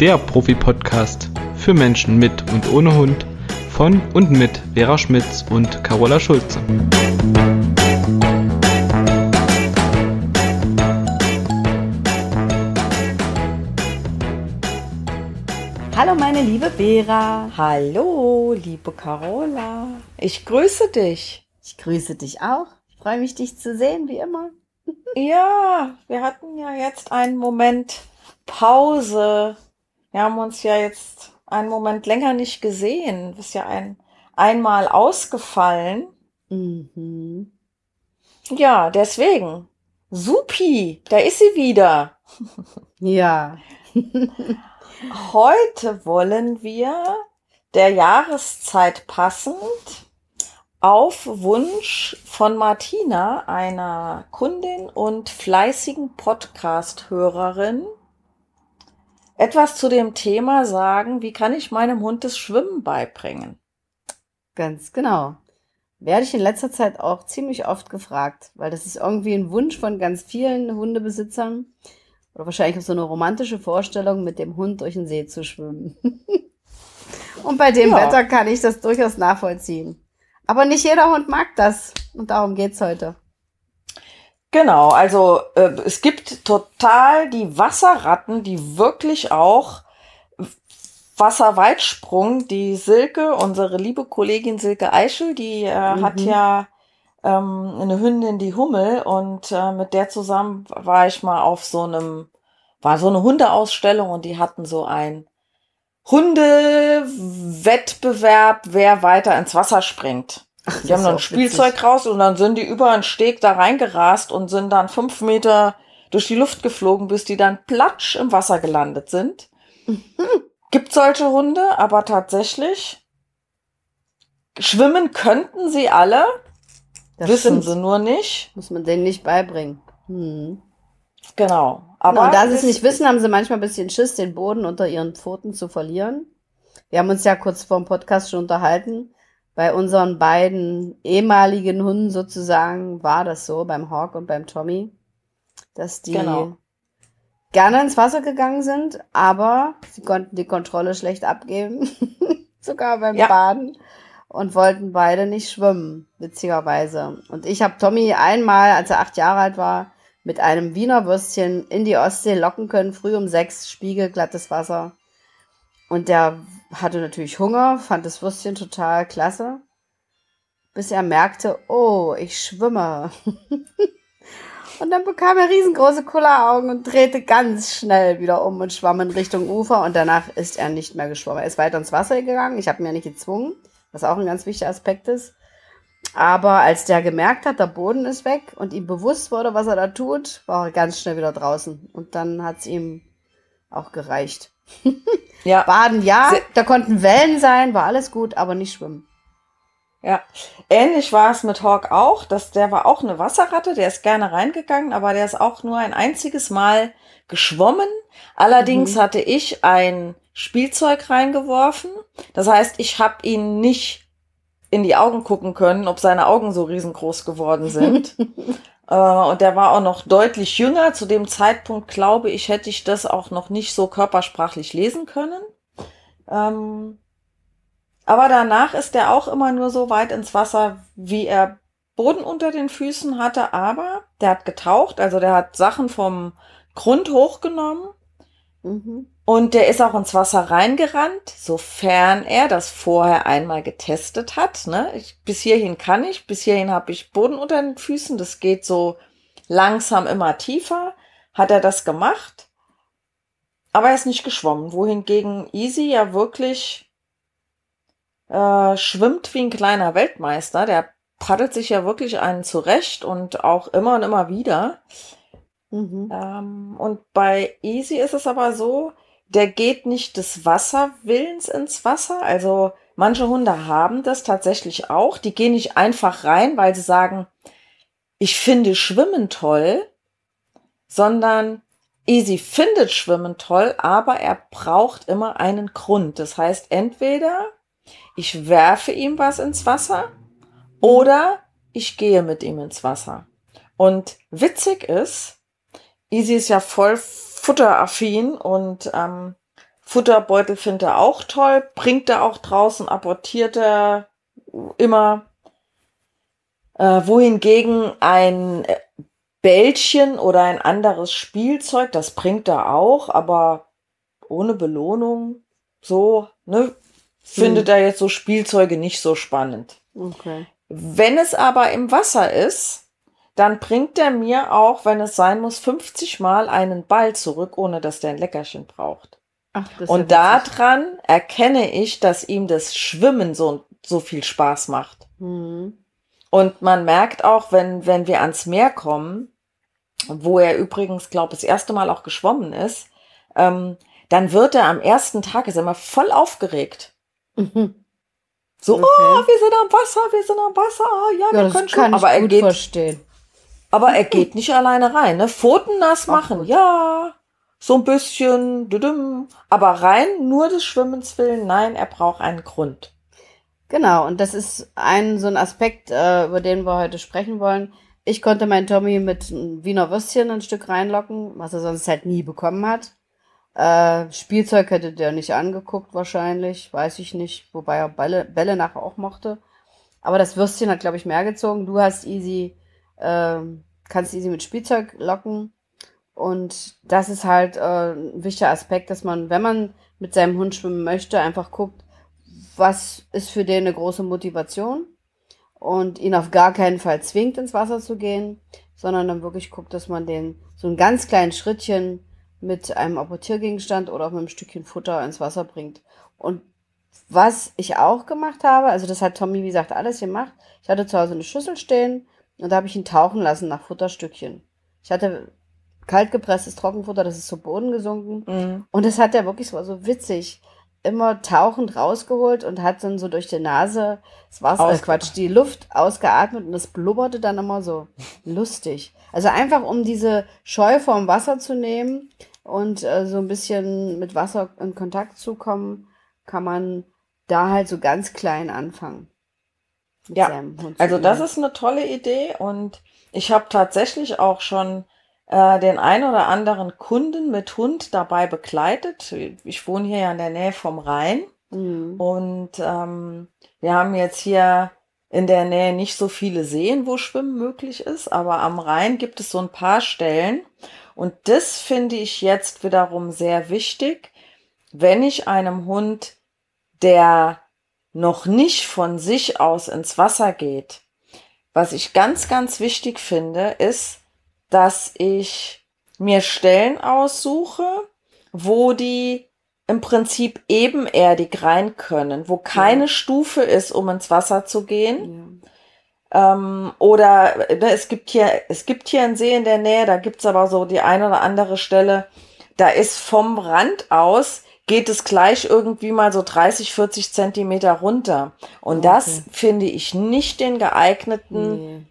der Profi-Podcast für Menschen mit und ohne Hund von und mit Vera Schmitz und Carola Schulze. Hallo meine liebe Vera. Hallo, liebe Carola. Ich grüße dich. Ich grüße dich auch. Ich freue mich, dich zu sehen, wie immer. Ja, wir hatten ja jetzt einen Moment Pause. Wir haben uns ja jetzt einen Moment länger nicht gesehen. Du bist ja ein, einmal ausgefallen. Mhm. Ja, deswegen. Supi, da ist sie wieder. Ja. Heute wollen wir der Jahreszeit passend auf Wunsch von Martina, einer Kundin und fleißigen Podcast-Hörerin, etwas zu dem Thema sagen, wie kann ich meinem Hund das Schwimmen beibringen? Ganz genau. Werde ich in letzter Zeit auch ziemlich oft gefragt, weil das ist irgendwie ein Wunsch von ganz vielen Hundebesitzern oder wahrscheinlich auch so eine romantische Vorstellung, mit dem Hund durch den See zu schwimmen. Und bei dem ja. Wetter kann ich das durchaus nachvollziehen. Aber nicht jeder Hund mag das. Und darum geht's heute. Genau, also äh, es gibt total die Wasserratten, die wirklich auch Wasserweitsprung, die Silke, unsere liebe Kollegin Silke Eichel, die äh, mhm. hat ja ähm, eine Hündin, die Hummel, und äh, mit der zusammen war ich mal auf so einem, war so eine Hundeausstellung und die hatten so ein Hundewettbewerb, wer weiter ins Wasser springt. Ach, die haben dann ein Spielzeug witzig. raus und dann sind die über einen Steg da reingerast und sind dann fünf Meter durch die Luft geflogen, bis die dann platsch im Wasser gelandet sind. Gibt solche Hunde, aber tatsächlich schwimmen könnten sie alle, das wissen stimmt. sie nur nicht. Muss man denen nicht beibringen. Hm. Genau. Aber und da sie es nicht wissen, haben sie manchmal ein bisschen Schiss, den Boden unter ihren Pfoten zu verlieren. Wir haben uns ja kurz vor dem Podcast schon unterhalten. Bei unseren beiden ehemaligen Hunden sozusagen war das so, beim Hawk und beim Tommy, dass die genau. gerne ins Wasser gegangen sind, aber sie konnten die Kontrolle schlecht abgeben, sogar beim ja. Baden und wollten beide nicht schwimmen, witzigerweise. Und ich habe Tommy einmal, als er acht Jahre alt war, mit einem Wiener Würstchen in die Ostsee locken können, früh um sechs, spiegelglattes Wasser. Und der hatte natürlich Hunger, fand das Würstchen total klasse, bis er merkte, oh, ich schwimme. und dann bekam er riesengroße Kulleraugen und drehte ganz schnell wieder um und schwamm in Richtung Ufer und danach ist er nicht mehr geschwommen. Er ist weiter ins Wasser gegangen, ich habe ihn ja nicht gezwungen, was auch ein ganz wichtiger Aspekt ist. Aber als der gemerkt hat, der Boden ist weg und ihm bewusst wurde, was er da tut, war er ganz schnell wieder draußen. Und dann hat es ihm auch gereicht. Ja. Baden ja, da konnten Wellen sein, war alles gut, aber nicht schwimmen. Ja, ähnlich war es mit Hawk auch. Das, der war auch eine Wasserratte, der ist gerne reingegangen, aber der ist auch nur ein einziges Mal geschwommen. Allerdings mhm. hatte ich ein Spielzeug reingeworfen. Das heißt, ich habe ihn nicht in die Augen gucken können, ob seine Augen so riesengroß geworden sind. äh, und der war auch noch deutlich jünger. Zu dem Zeitpunkt, glaube ich, hätte ich das auch noch nicht so körpersprachlich lesen können. Ähm, aber danach ist er auch immer nur so weit ins Wasser, wie er Boden unter den Füßen hatte. Aber der hat getaucht, also der hat Sachen vom Grund hochgenommen. Mhm. Und der ist auch ins Wasser reingerannt, sofern er das vorher einmal getestet hat. Ne? Ich, bis hierhin kann ich, bis hierhin habe ich Boden unter den Füßen. Das geht so langsam immer tiefer. Hat er das gemacht, aber er ist nicht geschwommen. Wohingegen Easy ja wirklich äh, schwimmt wie ein kleiner Weltmeister. Der paddelt sich ja wirklich einen zurecht und auch immer und immer wieder. Mhm. Ähm, und bei Easy ist es aber so, der geht nicht des Wasserwillens ins Wasser. Also manche Hunde haben das tatsächlich auch. Die gehen nicht einfach rein, weil sie sagen, ich finde Schwimmen toll, sondern Easy findet Schwimmen toll, aber er braucht immer einen Grund. Das heißt, entweder ich werfe ihm was ins Wasser oder ich gehe mit ihm ins Wasser. Und witzig ist, Easy ist ja voll futteraffin und ähm, Futterbeutel findet er auch toll, bringt er auch draußen, apportiert er immer. Äh, wohingegen ein Bällchen oder ein anderes Spielzeug, das bringt er auch, aber ohne Belohnung, so, ne, findet hm. er jetzt so Spielzeuge nicht so spannend. Okay. Wenn es aber im Wasser ist, dann bringt er mir auch, wenn es sein muss, 50 Mal einen Ball zurück, ohne dass der ein Leckerchen braucht. Ach, das Und ja daran erkenne ich, dass ihm das Schwimmen so, so viel Spaß macht. Mhm. Und man merkt auch, wenn, wenn wir ans Meer kommen, wo er übrigens, glaube ich, das erste Mal auch geschwommen ist, ähm, dann wird er am ersten Tag, ist er immer voll aufgeregt. Mhm. So, okay. oh, wir sind am Wasser, wir sind am Wasser, ja, ja wir können schon. aber er geht, verstehen. Aber er geht nicht alleine rein, ne? Pfoten nass machen, ja, so ein bisschen, düdüm, aber rein nur des Schwimmens willen, nein, er braucht einen Grund. Genau, und das ist ein so ein Aspekt, äh, über den wir heute sprechen wollen. Ich konnte meinen Tommy mit Wiener Würstchen ein Stück reinlocken, was er sonst halt nie bekommen hat. Äh, Spielzeug hätte der nicht angeguckt wahrscheinlich, weiß ich nicht, wobei er Bälle, Bälle nachher auch mochte. Aber das Würstchen hat, glaube ich, mehr gezogen. Du hast easy, äh, kannst easy mit Spielzeug locken. Und das ist halt äh, ein wichtiger Aspekt, dass man, wenn man mit seinem Hund schwimmen möchte, einfach guckt, was ist für den eine große Motivation und ihn auf gar keinen Fall zwingt, ins Wasser zu gehen, sondern dann wirklich guckt, dass man den so ein ganz kleines Schrittchen mit einem Apportiergegenstand oder auch mit einem Stückchen Futter ins Wasser bringt. Und was ich auch gemacht habe, also das hat Tommy, wie gesagt, alles gemacht. Ich hatte zu Hause eine Schüssel stehen und da habe ich ihn tauchen lassen nach Futterstückchen. Ich hatte kaltgepresstes Trockenfutter, das ist zu Boden gesunken. Mhm. Und das hat er wirklich so, so witzig immer tauchend rausgeholt und hat dann so durch die Nase das Wasser, äh Quatsch, die Luft ausgeatmet und das blubberte dann immer so lustig. Also einfach um diese Scheu vorm Wasser zu nehmen und äh, so ein bisschen mit Wasser in Kontakt zu kommen, kann man da halt so ganz klein anfangen. Ja, also das ist eine tolle Idee und ich habe tatsächlich auch schon äh, den ein oder anderen Kunden mit Hund dabei begleitet. Ich wohne hier ja in der Nähe vom Rhein mhm. und ähm, wir haben jetzt hier in der Nähe nicht so viele Seen, wo Schwimmen möglich ist, aber am Rhein gibt es so ein paar Stellen und das finde ich jetzt wiederum sehr wichtig, wenn ich einem Hund, der noch nicht von sich aus ins Wasser geht, was ich ganz, ganz wichtig finde, ist, dass ich mir Stellen aussuche, wo die im Prinzip ebenerdig rein können, wo keine ja. Stufe ist, um ins Wasser zu gehen. Ja. Ähm, oder ne, es gibt hier, es gibt hier einen See in der Nähe, da gibt's aber so die eine oder andere Stelle, da ist vom Rand aus geht es gleich irgendwie mal so 30, 40 Zentimeter runter. Und okay. das finde ich nicht den geeigneten nee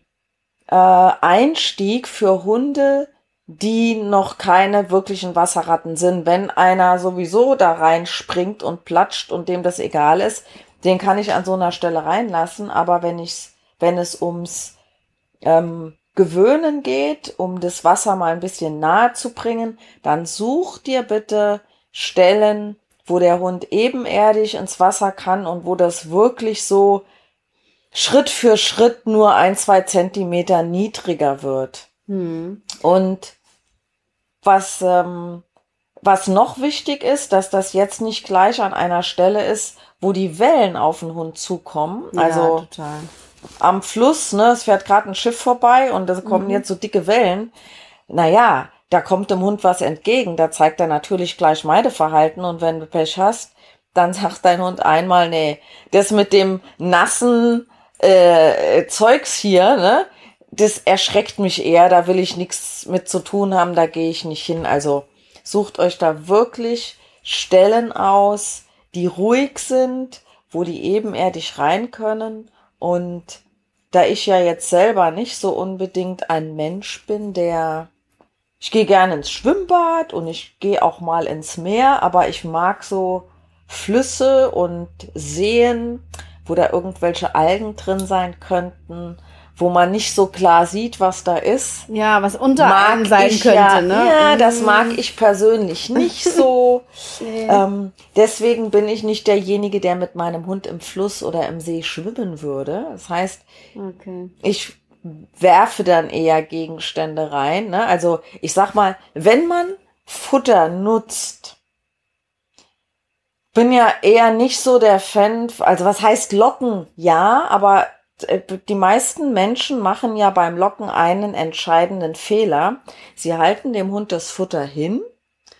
äh, Einstieg für Hunde, die noch keine wirklichen Wasserratten sind. Wenn einer sowieso da reinspringt und platscht und dem das egal ist, den kann ich an so einer Stelle reinlassen. Aber wenn ich, wenn es ums ähm, Gewöhnen geht, um das Wasser mal ein bisschen nahe zu bringen, dann such dir bitte Stellen, wo der Hund ebenerdig ins Wasser kann und wo das wirklich so Schritt für Schritt nur ein, zwei Zentimeter niedriger wird. Hm. Und was, ähm, was noch wichtig ist, dass das jetzt nicht gleich an einer Stelle ist, wo die Wellen auf den Hund zukommen. Ja, also total. am Fluss, ne, es fährt gerade ein Schiff vorbei und da kommen mhm. jetzt so dicke Wellen. Naja, da kommt dem Hund was entgegen. Da zeigt er natürlich gleich Meideverhalten und wenn du Pech hast, dann sagt dein Hund einmal, nee, das mit dem nassen, äh, Zeugs hier, ne? Das erschreckt mich eher, da will ich nichts mit zu tun haben, da gehe ich nicht hin. Also sucht euch da wirklich Stellen aus, die ruhig sind, wo die ebenerdig rein können. Und da ich ja jetzt selber nicht so unbedingt ein Mensch bin, der ich gehe gerne ins Schwimmbad und ich gehe auch mal ins Meer, aber ich mag so Flüsse und Seen wo da irgendwelche Algen drin sein könnten, wo man nicht so klar sieht, was da ist. Ja, was unter einem sein könnte, ja, ne? Ja, das Mhm. mag ich persönlich nicht so. Nee. ähm, deswegen bin ich nicht derjenige, der mit meinem Hund im Fluss oder im See schwimmen würde. Das heißt, Okay. ich werfe dann eher Gegenstände rein. Ne? Also ich sag mal, wenn man Futter nutzt, bin ja eher nicht so der Fan, also was heißt Locken? Ja, aber äh, die meisten Menschen machen ja beim Locken einen entscheidenden Fehler. Sie halten dem Hund das Futter hin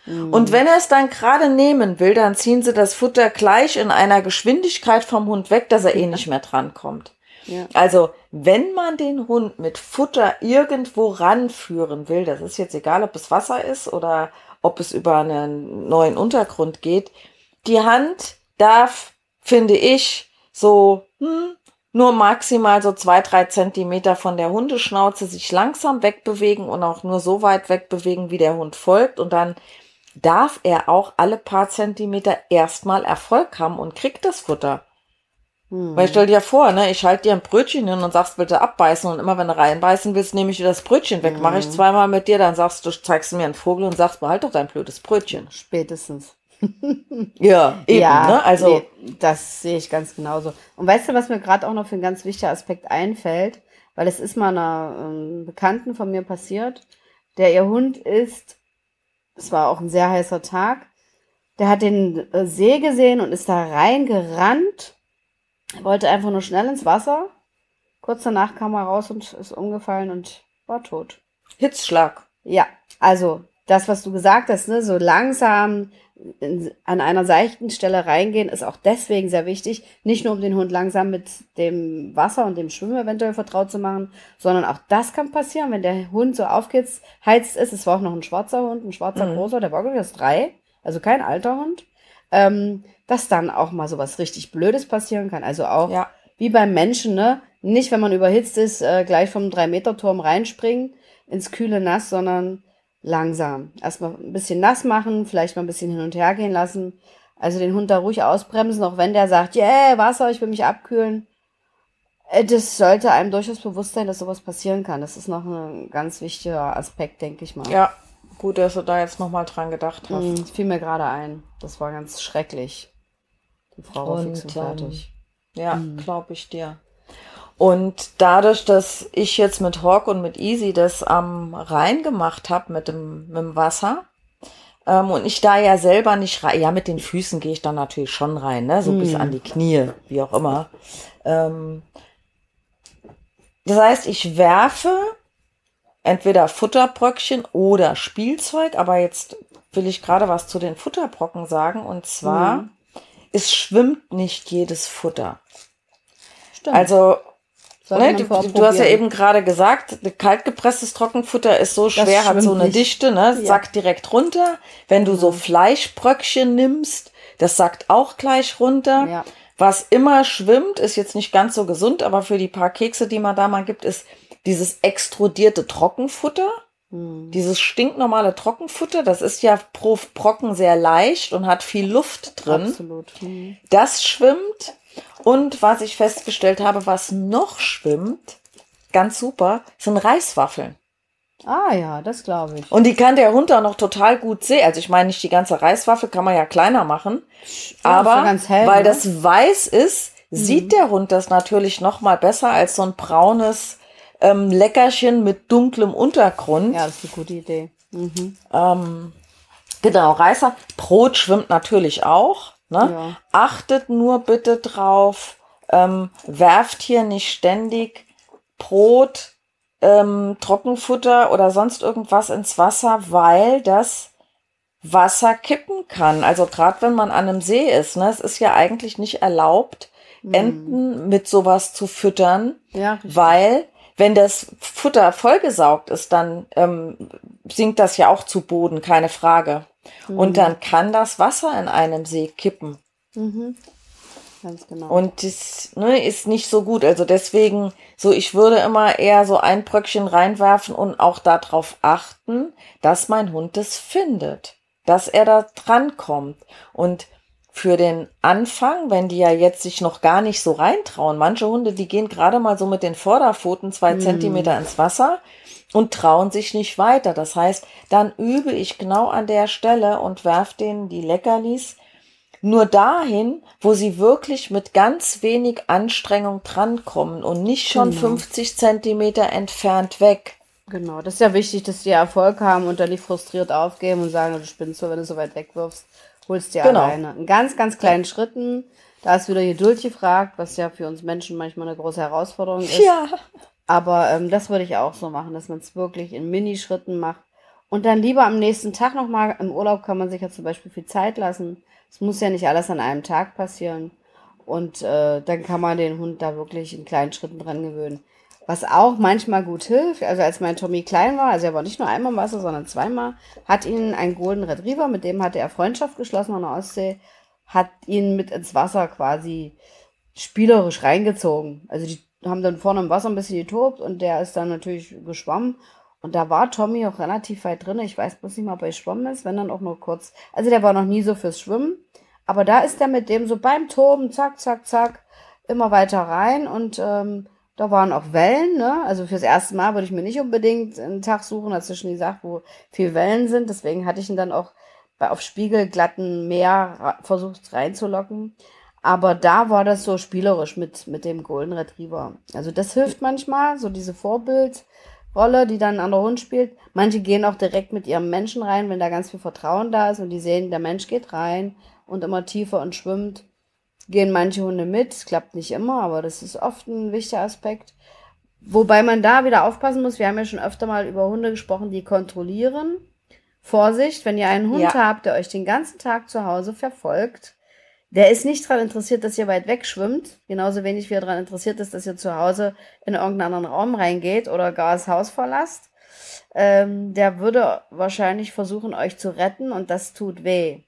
Mhm. und wenn er es dann gerade nehmen will, dann ziehen sie das Futter gleich in einer Geschwindigkeit vom Hund weg, dass er eh nicht mehr drankommt. Ja. Also, wenn man den Hund mit Futter irgendwo ranführen will, das ist jetzt egal, ob es Wasser ist oder ob es über einen neuen Untergrund geht, die Hand darf, finde ich, so hm, nur maximal so zwei, drei Zentimeter von der Hundeschnauze sich langsam wegbewegen und auch nur so weit wegbewegen, wie der Hund folgt. Und dann darf er auch alle paar Zentimeter erstmal Erfolg haben und kriegt das Futter. Hm. Weil stell dir vor, ne, ich halte dir ein Brötchen hin und sagst bitte abbeißen und immer wenn du reinbeißen willst, nehme ich dir das Brötchen weg. Mache ich zweimal mit dir, dann sagst du, zeigst du mir einen Vogel und sagst, behalt doch dein blödes Brötchen. Spätestens. Ja, eben, ne? Also, nee, das sehe ich ganz genauso. Und weißt du, was mir gerade auch noch für ein ganz wichtiger Aspekt einfällt? Weil es ist mal einer ähm, Bekannten von mir passiert, der ihr Hund ist, es war auch ein sehr heißer Tag, der hat den äh, See gesehen und ist da reingerannt, wollte einfach nur schnell ins Wasser. Kurz danach kam er raus und ist umgefallen und war tot. Hitzschlag. Ja, also das, was du gesagt hast, ne, so langsam in, an einer seichten Stelle reingehen, ist auch deswegen sehr wichtig. Nicht nur, um den Hund langsam mit dem Wasser und dem Schwimmen eventuell vertraut zu machen, sondern auch das kann passieren, wenn der Hund so aufgeheizt ist. Es war auch noch ein schwarzer Hund, ein schwarzer Mhm. großer, der war glaube ich erst drei, also kein alter Hund, ähm, dass dann auch mal sowas richtig Blödes passieren kann. Also auch Ja. wie beim Menschen, ne? Nicht, wenn man überhitzt ist, äh, gleich vom 3-Meter-Turm reinspringen ins kühle Nass, sondern langsam. Erstmal ein bisschen nass machen, vielleicht mal ein bisschen hin und her gehen lassen. Also den Hund da ruhig ausbremsen, auch wenn der sagt, yeah, Wasser, ich will mich abkühlen. Äh, Das sollte einem durchaus bewusst sein, dass sowas passieren kann. Das ist noch ein ganz wichtiger Aspekt, denke ich mal. Ja, gut, dass du da jetzt nochmal dran gedacht hast. Das fiel mir gerade ein. Das war ganz schrecklich. Die Frau war fix und Und, ähm, fertig. Ja, Mhm. glaube ich dir. Und dadurch, dass ich jetzt mit Hawk und mit Easy das am Rhein gemacht habe mit dem, mit dem Wasser, ähm, und ich da ja selber nicht rein, ja, mit den Füßen gehe ich dann natürlich schon rein, ne? so bis Mhm. an die Knie, wie auch immer. Ähm, das heißt, ich werfe entweder Futterbröckchen oder Spielzeug, aber jetzt will ich gerade was zu den Futterbrocken sagen, und zwar, Mhm. es schwimmt nicht jedes Futter. Stimmt. Also, ne, du, du hast ja eben gerade gesagt, kaltgepresstes Trockenfutter ist so schwer, hat so eine nicht. Dichte, ne? Ja. Sackt direkt runter. Wenn du so Fleischbröckchen nimmst, das sackt auch gleich runter. Ja. Was immer schwimmt, ist jetzt nicht ganz so gesund, aber für die paar Kekse, die man da mal gibt, ist dieses extrudierte Trockenfutter. Hm. Dieses stinknormale Trockenfutter, das ist ja pro Brocken sehr leicht und hat viel Luft drin. Absolut. Hm. Das schwimmt. Und was ich festgestellt habe, was noch schwimmt, ganz super, sind Reiswaffeln. Ah ja, das glaube ich. Und die kann der Hund auch noch total gut sehen. Also ich meine nicht die ganze Reiswaffel, kann man ja kleiner machen. Ja, aber hell, weil ne? das weiß ist, sieht der Hund das natürlich noch mal besser als so ein braunes ähm, Leckerchen mit dunklem Untergrund. Ja, das ist eine gute Idee. Mhm. Ähm, genau, Reißer. Brot schwimmt natürlich auch. Ne? Ja. Achtet nur bitte drauf, ähm, werft hier nicht ständig Brot, ähm, Trockenfutter oder sonst irgendwas ins Wasser, weil das Wasser kippen kann. Also gerade wenn man an einem See ist, ne, es ist ja eigentlich nicht erlaubt, Enten mit sowas zu füttern, Ja, weil wenn das Futter vollgesaugt ist, dann ähm, sinkt das ja auch zu Boden, keine Frage. Und dann kann das Wasser in einem See kippen. Mhm. Ganz genau. Und das ne, ist nicht so gut. Also deswegen, so ich würde immer eher so ein Bröckchen reinwerfen und auch darauf achten, dass mein Hund es findet, dass er da dran kommt. Und für den Anfang, wenn die ja jetzt sich noch gar nicht so reintrauen. Manche Hunde, die gehen gerade mal so mit den Vorderpfoten zwei Mhm. Zentimeter ins Wasser und trauen sich nicht weiter. Das heißt, dann übe ich genau an der Stelle und werf denen die Leckerlis nur dahin, wo sie wirklich mit ganz wenig Anstrengung drankommen und nicht schon Genau. 50 Zentimeter entfernt weg. Genau, das ist ja wichtig, dass die Erfolg haben und dann nicht frustriert aufgeben und sagen, du spinnst so, wenn du so weit wegwirfst, holst dir Genau. alleine. In ganz, ganz kleinen Schritten. Da ist wieder Geduld gefragt, was ja für uns Menschen manchmal eine große Herausforderung ist. Ja. Aber ähm, das würde ich auch so machen, dass man es wirklich in Minischritten macht. Und dann lieber am nächsten Tag nochmal, im Urlaub kann man sich ja zum Beispiel viel Zeit lassen. Es muss ja nicht alles an einem Tag passieren. Und äh, dann kann man den Hund da wirklich in kleinen Schritten dran gewöhnen. Was auch manchmal gut hilft, also als mein Tommy klein war, also er war nicht nur einmal im Wasser, sondern zweimal, hat ihn ein Golden Retriever, mit dem hatte er Freundschaft geschlossen an der Ostsee, hat ihn mit ins Wasser quasi spielerisch reingezogen. Also die haben dann vorne im Wasser ein bisschen getobt und der ist dann natürlich geschwommen. Und da war Tommy auch relativ weit drin. Ich weiß bloß nicht mal, ob er geschwommen ist, wenn dann auch nur kurz. Also der war noch nie so fürs Schwimmen. Aber da ist er mit dem so beim Toben, zack, zack, zack, immer weiter rein. Und ähm, da waren auch Wellen, ne? Also fürs erste Mal würde ich mir nicht unbedingt einen Tag suchen, dazwischen gesagt, wo viel Wellen sind. Deswegen hatte ich ihn dann auch bei auf spiegelglatten Meer versucht reinzulocken. Aber da war das so spielerisch mit, mit dem Golden Retriever. Also das hilft manchmal, so diese Vorbildrolle, die dann ein anderer Hund spielt. Manche gehen auch direkt mit ihrem Menschen rein, wenn da ganz viel Vertrauen da ist und die sehen, der Mensch geht rein und immer tiefer und schwimmt. Gehen manche Hunde mit, es klappt nicht immer, aber das ist oft ein wichtiger Aspekt. Wobei man da wieder aufpassen muss, wir haben ja schon öfter mal über Hunde gesprochen, die kontrollieren. Vorsicht, wenn ihr einen Hund Ja. habt, der euch den ganzen Tag zu Hause verfolgt, der ist nicht daran interessiert, dass ihr weit weg schwimmt. Genauso wenig wie er daran interessiert ist, dass ihr zu Hause in irgendeinen anderen Raum reingeht oder gar das Haus verlasst. Ähm, der würde wahrscheinlich versuchen, euch zu retten und das tut weh.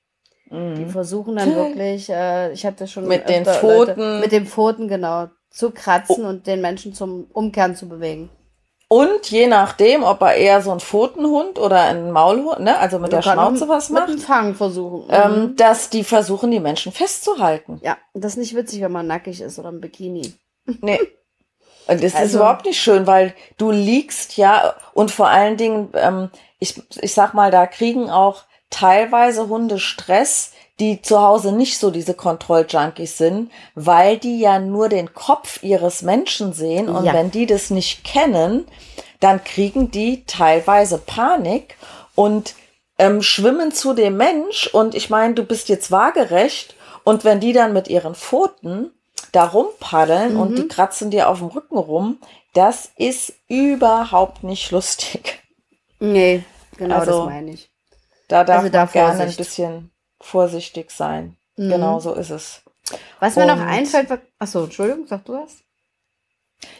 Die versuchen dann wirklich, äh, ich hatte schon Mhm. Mit den Pfoten. mit den Pfoten genau zu kratzen und den Menschen zum Umkehren zu bewegen. Und je nachdem, ob er eher so ein Pfotenhund oder ein Maulhund, ne, also mit der Schnauze was mit macht, dem Fang versuchen. Mhm. ähm, dass die versuchen, die Menschen festzuhalten. ja, das ist nicht witzig, wenn man nackig ist oder im Bikini. Nee. Und das ist Also- überhaupt nicht schön, weil du liegst ja und vor allen Dingen, ähm, ich, ich sag mal, da kriegen auch teilweise Hunde Stress, die zu Hause nicht so diese Kontrolljunkies sind, weil die ja nur den Kopf ihres Menschen sehen und Ja. wenn die das nicht kennen, dann kriegen die teilweise Panik und ähm, schwimmen zu dem Mensch und ich meine, du bist jetzt waagerecht und wenn die dann mit ihren Pfoten da rumpaddeln und Mhm. die kratzen dir auf dem Rücken rum, das ist überhaupt nicht lustig. Nee, genau Also, das meine ich. Da darf Also da man gerne ein Vorsicht. bisschen vorsichtig sein. Mhm. Genau so ist es. Was mir noch Und- einfällt, was- achso, Entschuldigung, sag du was?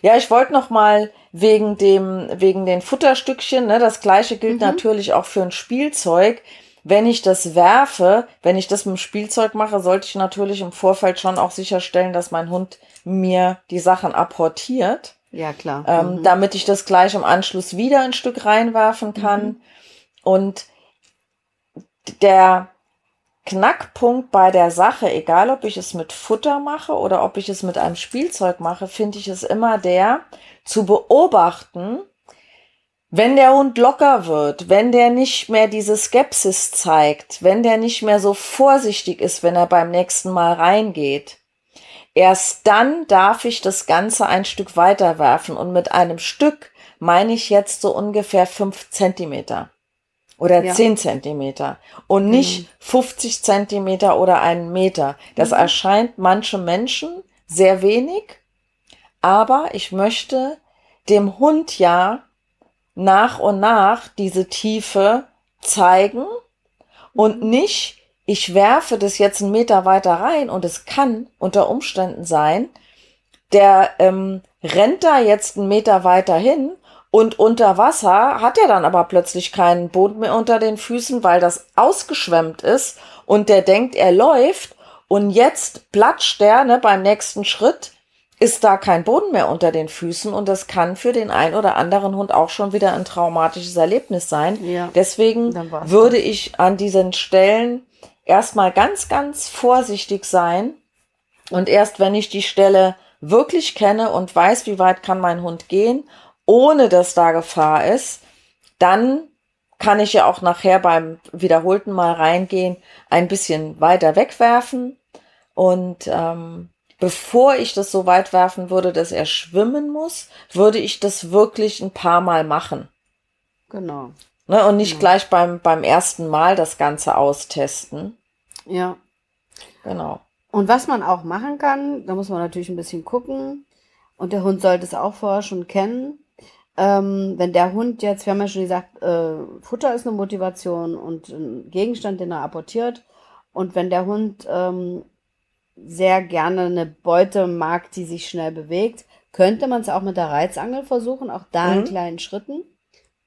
Ja, ich wollte noch mal wegen dem wegen den Futterstückchen, ne, das gleiche gilt Mhm. natürlich auch für ein Spielzeug. Wenn ich das werfe, wenn ich das mit dem Spielzeug mache, sollte ich natürlich im Vorfeld schon auch sicherstellen, dass mein Hund mir die Sachen apportiert, Ja, klar. ähm, Mhm. damit ich das gleich im Anschluss wieder ein Stück reinwerfen kann. Mhm. Und der Knackpunkt bei der Sache, egal ob ich es mit Futter mache oder ob ich es mit einem Spielzeug mache, finde ich es immer der, zu beobachten, wenn der Hund locker wird, wenn der nicht mehr diese Skepsis zeigt, wenn der nicht mehr so vorsichtig ist, wenn er beim nächsten Mal reingeht, erst dann darf ich das Ganze ein Stück weiter werfen. Und mit einem Stück meine ich jetzt so ungefähr fünf Zentimeter oder Ja. 10 Zentimeter. Und nicht 50 Zentimeter oder einen Meter. Das erscheint manchen Menschen sehr wenig, aber ich möchte dem Hund ja nach und nach diese Tiefe zeigen. Und nicht, ich werfe das jetzt einen Meter weiter rein und es kann unter Umständen sein, der ähm, rennt da jetzt einen Meter weiter hin und unter Wasser hat er dann aber plötzlich keinen Boden mehr unter den Füßen, weil das ausgeschwemmt ist und der denkt, er läuft und jetzt platscht der ne, beim nächsten Schritt ist da kein Boden mehr unter den Füßen und das kann für den ein oder anderen Hund auch schon wieder ein traumatisches Erlebnis sein. Ja. Deswegen würde ich an diesen Stellen erstmal ganz, ganz vorsichtig sein. Und erst wenn ich die Stelle wirklich kenne und weiß, wie weit kann mein Hund gehen, ohne dass da Gefahr ist, dann kann ich ja auch nachher beim wiederholten Mal reingehen, ein bisschen weiter wegwerfen. Und ähm, bevor ich das so weit werfen würde, dass er schwimmen muss, würde ich das wirklich ein paar Mal machen. Genau. Ne, und nicht genau. gleich beim, beim ersten Mal das Ganze austesten. Ja. Genau. Und was man auch machen kann, da muss man natürlich ein bisschen gucken. Und der Hund sollte es auch vorher schon kennen. Ähm, wenn der Hund jetzt, wir haben ja schon gesagt, äh, Futter ist eine Motivation und ein Gegenstand, den er apportiert. Und wenn der Hund ähm, sehr gerne eine Beute mag, die sich schnell bewegt, könnte man es auch mit der Reizangel versuchen, auch da in Mhm. kleinen Schritten.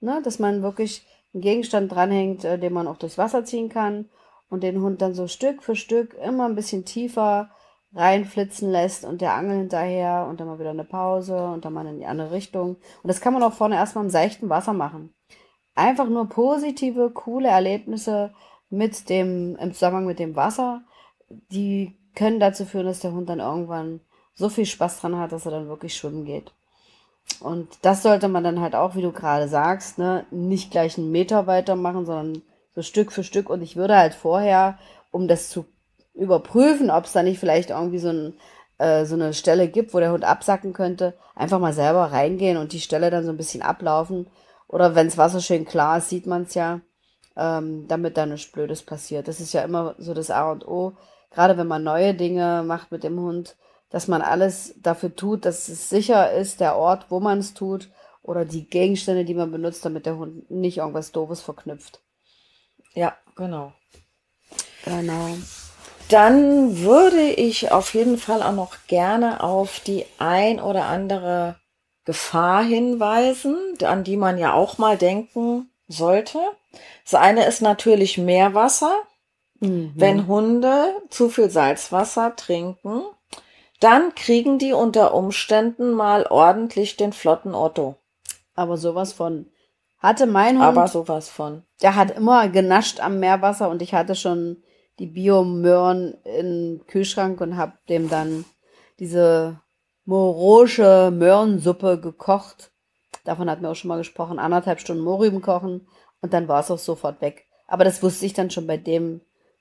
Ne, dass man wirklich einen Gegenstand dranhängt, äh, den man auch durchs Wasser ziehen kann und den Hund dann so Stück für Stück immer ein bisschen tiefer reinflitzen lässt und der Angel hinterher und dann mal wieder eine Pause und dann mal in die andere Richtung. Und das kann man auch vorne erstmal im seichten Wasser machen. Einfach nur positive, coole Erlebnisse mit dem, im Zusammenhang mit dem Wasser, die können dazu führen, dass der Hund dann irgendwann so viel Spaß dran hat, dass er dann wirklich schwimmen geht. Und das sollte man dann halt auch, wie du gerade sagst, ne, nicht gleich einen Meter weitermachen, sondern so Stück für Stück. Und ich würde halt vorher, um das zu überprüfen, ob es da nicht vielleicht irgendwie so, ein, äh, so eine Stelle gibt, wo der Hund absacken könnte, einfach mal selber reingehen und die Stelle dann so ein bisschen ablaufen. Oder wenn das Wasser schön klar ist, sieht man es ja, ähm, damit da nichts Blödes passiert. Das ist ja immer so das A und O. Gerade wenn man neue Dinge macht mit dem Hund, dass man alles dafür tut, dass es sicher ist, der Ort, wo man es tut, oder die Gegenstände, die man benutzt, damit der Hund nicht irgendwas Doofes verknüpft. Ja, genau. Genau. Dann würde ich auf jeden Fall auch noch gerne auf die ein oder andere Gefahr hinweisen, an die man ja auch mal denken sollte. Das eine ist natürlich Meerwasser. Mhm. Wenn Hunde zu viel Salzwasser trinken, dann kriegen die unter Umständen mal ordentlich den flotten Otto. Aber sowas von. Hatte mein Hund, Aber sowas von. der hat immer genascht am Meerwasser und ich hatte schon die Biomöhren im Kühlschrank und hab dem dann diese morosche Möhrensuppe gekocht. Davon hatten wir auch schon mal gesprochen. Anderthalb Stunden Mohrrüben kochen und dann war es auch sofort weg. Aber das wusste ich dann schon bei dem,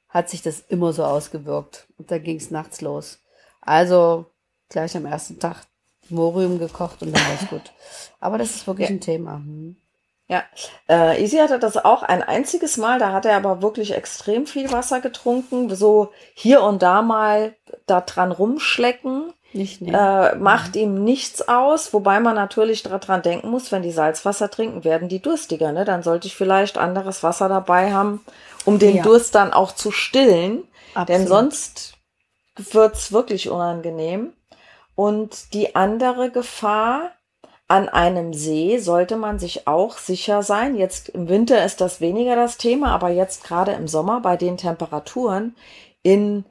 hat sich das immer so ausgewirkt. Und da ging es nachts los. Also gleich am ersten Tag Mohrrüben gekocht und dann war es gut. Aber das ist wirklich Ja. ein Thema. Hm. Ja, äh, Easy hatte das auch ein einziges Mal, da hat er aber wirklich extrem viel Wasser getrunken, so hier und da mal da dran rumschlecken, Nicht nehmen. äh, macht ihm nichts aus, wobei man natürlich daran denken muss, wenn die Salzwasser trinken, werden die durstiger, ne? Dann sollte ich vielleicht anderes Wasser dabei haben, um den Ja. Durst dann auch zu stillen, denn Absolut. sonst wird's wirklich unangenehm. Und die andere Gefahr, an einem See sollte man sich auch sicher sein. Jetzt im Winter ist das weniger das Thema, aber jetzt gerade im Sommer bei den Temperaturen in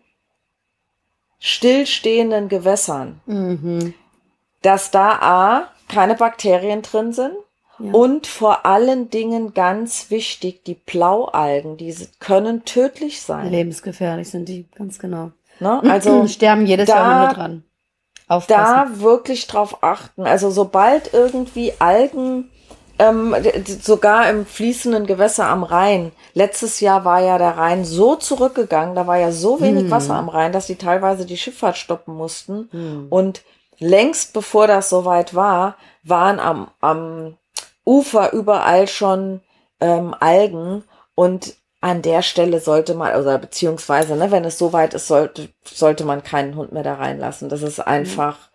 stillstehenden Gewässern, Mhm. dass da A, keine Bakterien drin sind Ja. und vor allen Dingen ganz wichtig, die Blaualgen, die können tödlich sein. Lebensgefährlich sind die, ganz genau. Ne? Also sterben jedes da- Jahr Hunde dran. Aufpassen. da wirklich drauf achten. Also sobald irgendwie Algen, ähm, sogar im fließenden Gewässer am Rhein, letztes Jahr war ja der Rhein so zurückgegangen, da war ja so wenig Hm. Wasser am Rhein, dass die teilweise die Schifffahrt stoppen mussten. Hm. Und längst bevor das soweit war, waren am, am Ufer überall schon ähm, Algen und an der Stelle sollte man, oder beziehungsweise, ne, wenn es soweit ist, sollte, sollte man keinen Hund mehr da reinlassen. Das ist einfach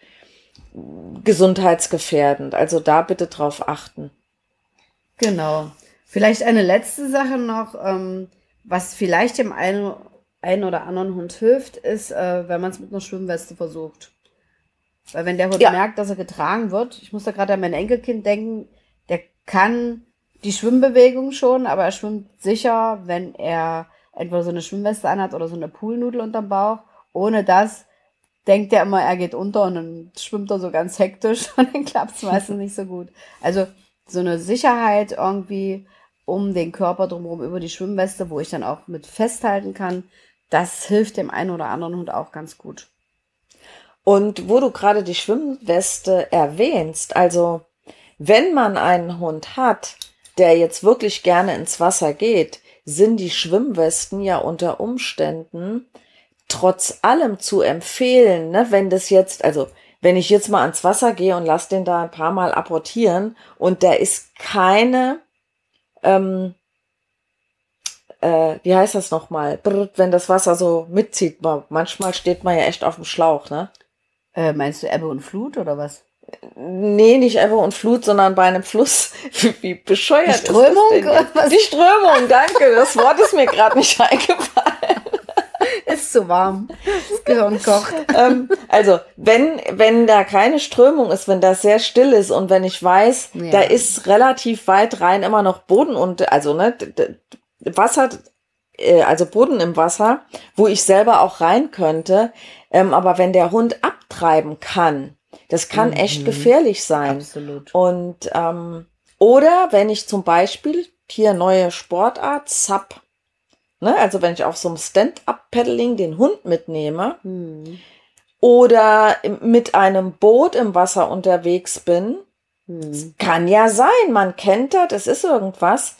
gesundheitsgefährdend. Also da bitte drauf achten. Genau. Vielleicht eine letzte Sache noch, ähm, was vielleicht dem einen, einen oder anderen Hund hilft, ist, äh, wenn man es mit einer Schwimmweste versucht. Weil wenn der Hund Ja. merkt, dass er getragen wird, ich muss da gerade an mein Enkelkind denken, der kann die Schwimmbewegung schon, aber er schwimmt sicher, wenn er entweder so eine Schwimmweste anhat oder so eine Poolnudel unterm Bauch. Ohne das denkt er immer, er geht unter und dann schwimmt er so ganz hektisch und dann klappt es meistens nicht so gut. Also so eine Sicherheit irgendwie um den Körper drumherum über die Schwimmweste, wo ich dann auch mit festhalten kann. Das hilft dem einen oder anderen Hund auch ganz gut. Und wo du gerade die Schwimmweste erwähnst, also wenn man einen Hund hat, der jetzt wirklich gerne ins Wasser geht, sind die Schwimmwesten ja unter Umständen trotz allem zu empfehlen, ne? wenn das jetzt, also wenn ich jetzt mal ans Wasser gehe und lass den da ein paar Mal apportieren und da ist keine, ähm, äh, wie heißt das nochmal, wenn das Wasser so mitzieht, manchmal steht man ja echt auf dem Schlauch, ne? Äh, meinst du Ebbe und Flut oder was? Nee, nicht Ebbe und Flut, sondern bei einem Fluss. Wie, bescheuert Die Strömung? ist das denn? Die Strömung, danke. Das Wort ist mir gerade nicht eingefallen. Ist zu warm. Das Gehirn kocht. ähm, also, wenn, wenn da keine Strömung ist, wenn das sehr still ist und wenn ich weiß, ja. da ist relativ weit rein immer noch Boden und, also, ne, Wasser, äh, also Boden im Wasser, wo ich selber auch rein könnte. Ähm, aber wenn der Hund abtreiben kann, das kann mhm. echt gefährlich sein. Absolut. Und ähm, oder wenn ich zum Beispiel hier neue Sportart, Sub, ne, also wenn ich auf so einem Stand-up-Paddling den Hund mitnehme mhm. oder mit einem Boot im Wasser unterwegs bin, mhm. kann ja sein, man kennt das, es ist irgendwas.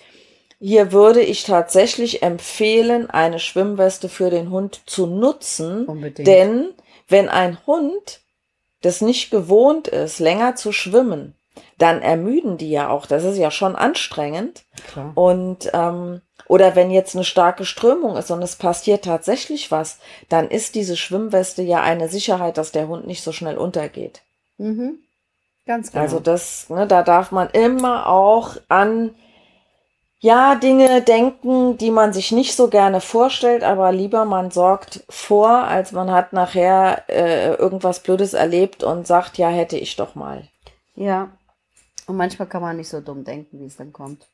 Hier würde ich tatsächlich empfehlen, eine Schwimmweste für den Hund zu nutzen, Unbedingt. denn wenn ein Hund das nicht gewohnt ist, länger zu schwimmen, dann ermüden die ja auch. Das ist ja schon anstrengend. Klar. Und ähm, oder wenn jetzt eine starke Strömung ist und es passiert tatsächlich was, dann ist diese Schwimmweste ja eine Sicherheit, dass der Hund nicht so schnell untergeht. Mhm. Ganz genau. Also das, ne, da darf man immer auch an ja, Dinge denken, die man sich nicht so gerne vorstellt, aber lieber man sorgt vor, als man hat nachher äh, irgendwas Blödes erlebt und sagt, ja, hätte ich doch mal. Ja. Und manchmal kann man nicht so dumm denken, wie es dann kommt.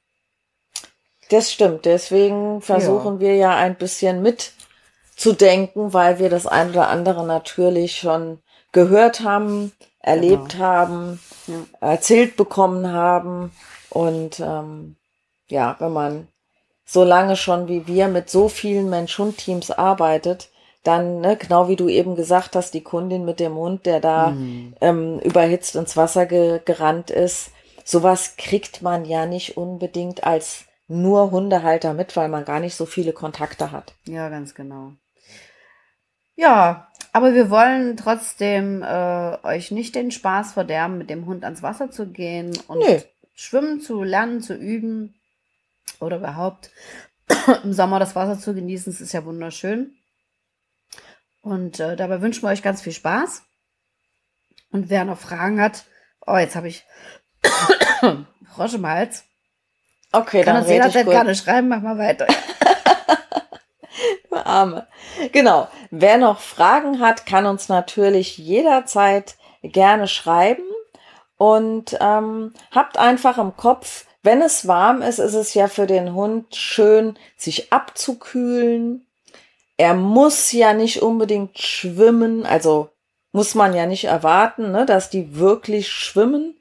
Das stimmt. Deswegen versuchen ja. wir ja ein bisschen mitzudenken, weil wir das ein oder andere natürlich schon gehört haben, erlebt genau. haben, ja. erzählt bekommen haben und ähm, ja, wenn man so lange schon wie wir mit so vielen Mensch-Hund-Teams arbeitet, dann, ne, genau wie du eben gesagt hast, die Kundin mit dem Hund, der da mhm. ähm, überhitzt ins Wasser ge gerannt ist, sowas kriegt man ja nicht unbedingt als nur Hundehalter mit, weil man gar nicht so viele Kontakte hat. Ja, ganz genau. Ja, aber wir wollen trotzdem äh, euch nicht den Spaß verderben, mit dem Hund ans Wasser zu gehen und nee. schwimmen zu lernen, zu üben oder überhaupt im Sommer das Wasser zu genießen. Es ist ja wunderschön. Und äh, dabei wünschen wir euch ganz viel Spaß. Und wer noch Fragen hat, oh, jetzt habe ich Frosch im Hals. Okay, Kann dann das jederzeit gerne schreiben, mach mal weiter. Arme. Genau. Wer noch Fragen hat, kann uns natürlich jederzeit gerne schreiben. Und ähm, habt einfach im Kopf, wenn es warm ist, ist es ja für den Hund schön, sich abzukühlen. Er muss ja nicht unbedingt schwimmen, also muss man ja nicht erwarten, ne, dass die wirklich schwimmen.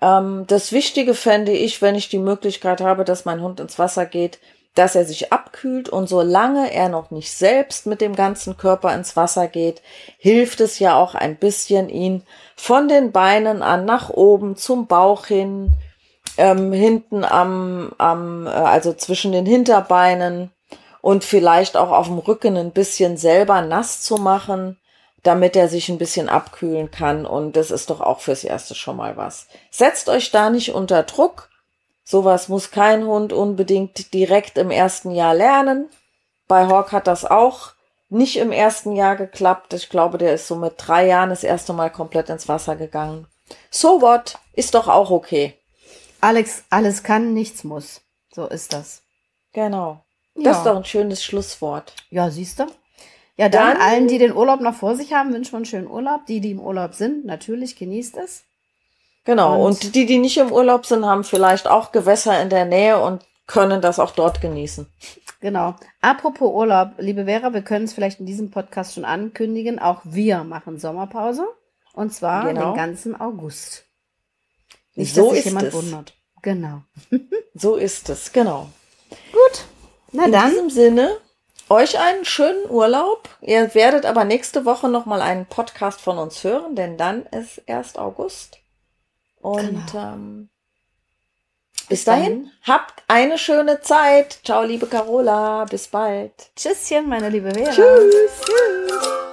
Ähm, das Wichtige fände ich, wenn ich die Möglichkeit habe, dass mein Hund ins Wasser geht, dass er sich abkühlt und solange er noch nicht selbst mit dem ganzen Körper ins Wasser geht, hilft es ja auch ein bisschen, ihn von den Beinen an nach oben zum Bauch hin ähm, hinten am, am, äh, also zwischen den Hinterbeinen und vielleicht auch auf dem Rücken ein bisschen selber nass zu machen, damit er sich ein bisschen abkühlen kann. Und das ist doch auch fürs Erste schon mal was. Setzt euch da nicht unter Druck. Sowas muss kein Hund unbedingt direkt im ersten Jahr lernen. Bei Hawk hat das auch nicht im ersten Jahr geklappt. Ich glaube, der ist so mit drei Jahren das erste Mal komplett ins Wasser gegangen. So what? Ist doch auch okay. Alex, alles kann, nichts muss. So ist das. Genau. Das ja. ist doch ein schönes Schlusswort. Ja, siehst du? Ja, dann, dann, allen, die den Urlaub noch vor sich haben, wünschen wir einen schönen Urlaub. Die, die im Urlaub sind, natürlich genießt es. Genau. Und, und die, die nicht im Urlaub sind, haben vielleicht auch Gewässer in der Nähe und können das auch dort genießen. Genau. Apropos Urlaub, liebe Vera, wir können es vielleicht in diesem Podcast schon ankündigen. Auch wir machen Sommerpause. Und zwar genau. den ganzen August. Nicht, so dass sich jemand es. wundert. Genau. So ist es, genau. Gut. Na In dann. diesem Sinne, euch einen schönen Urlaub. Ihr werdet aber nächste Woche nochmal einen Podcast von uns hören, denn dann ist erst August. Und Genau. ähm, bis dahin, dahin. habt eine schöne Zeit. Ciao, liebe Carola. Bis bald. Tschüsschen, meine liebe Vera. Tschüss. Tschüss.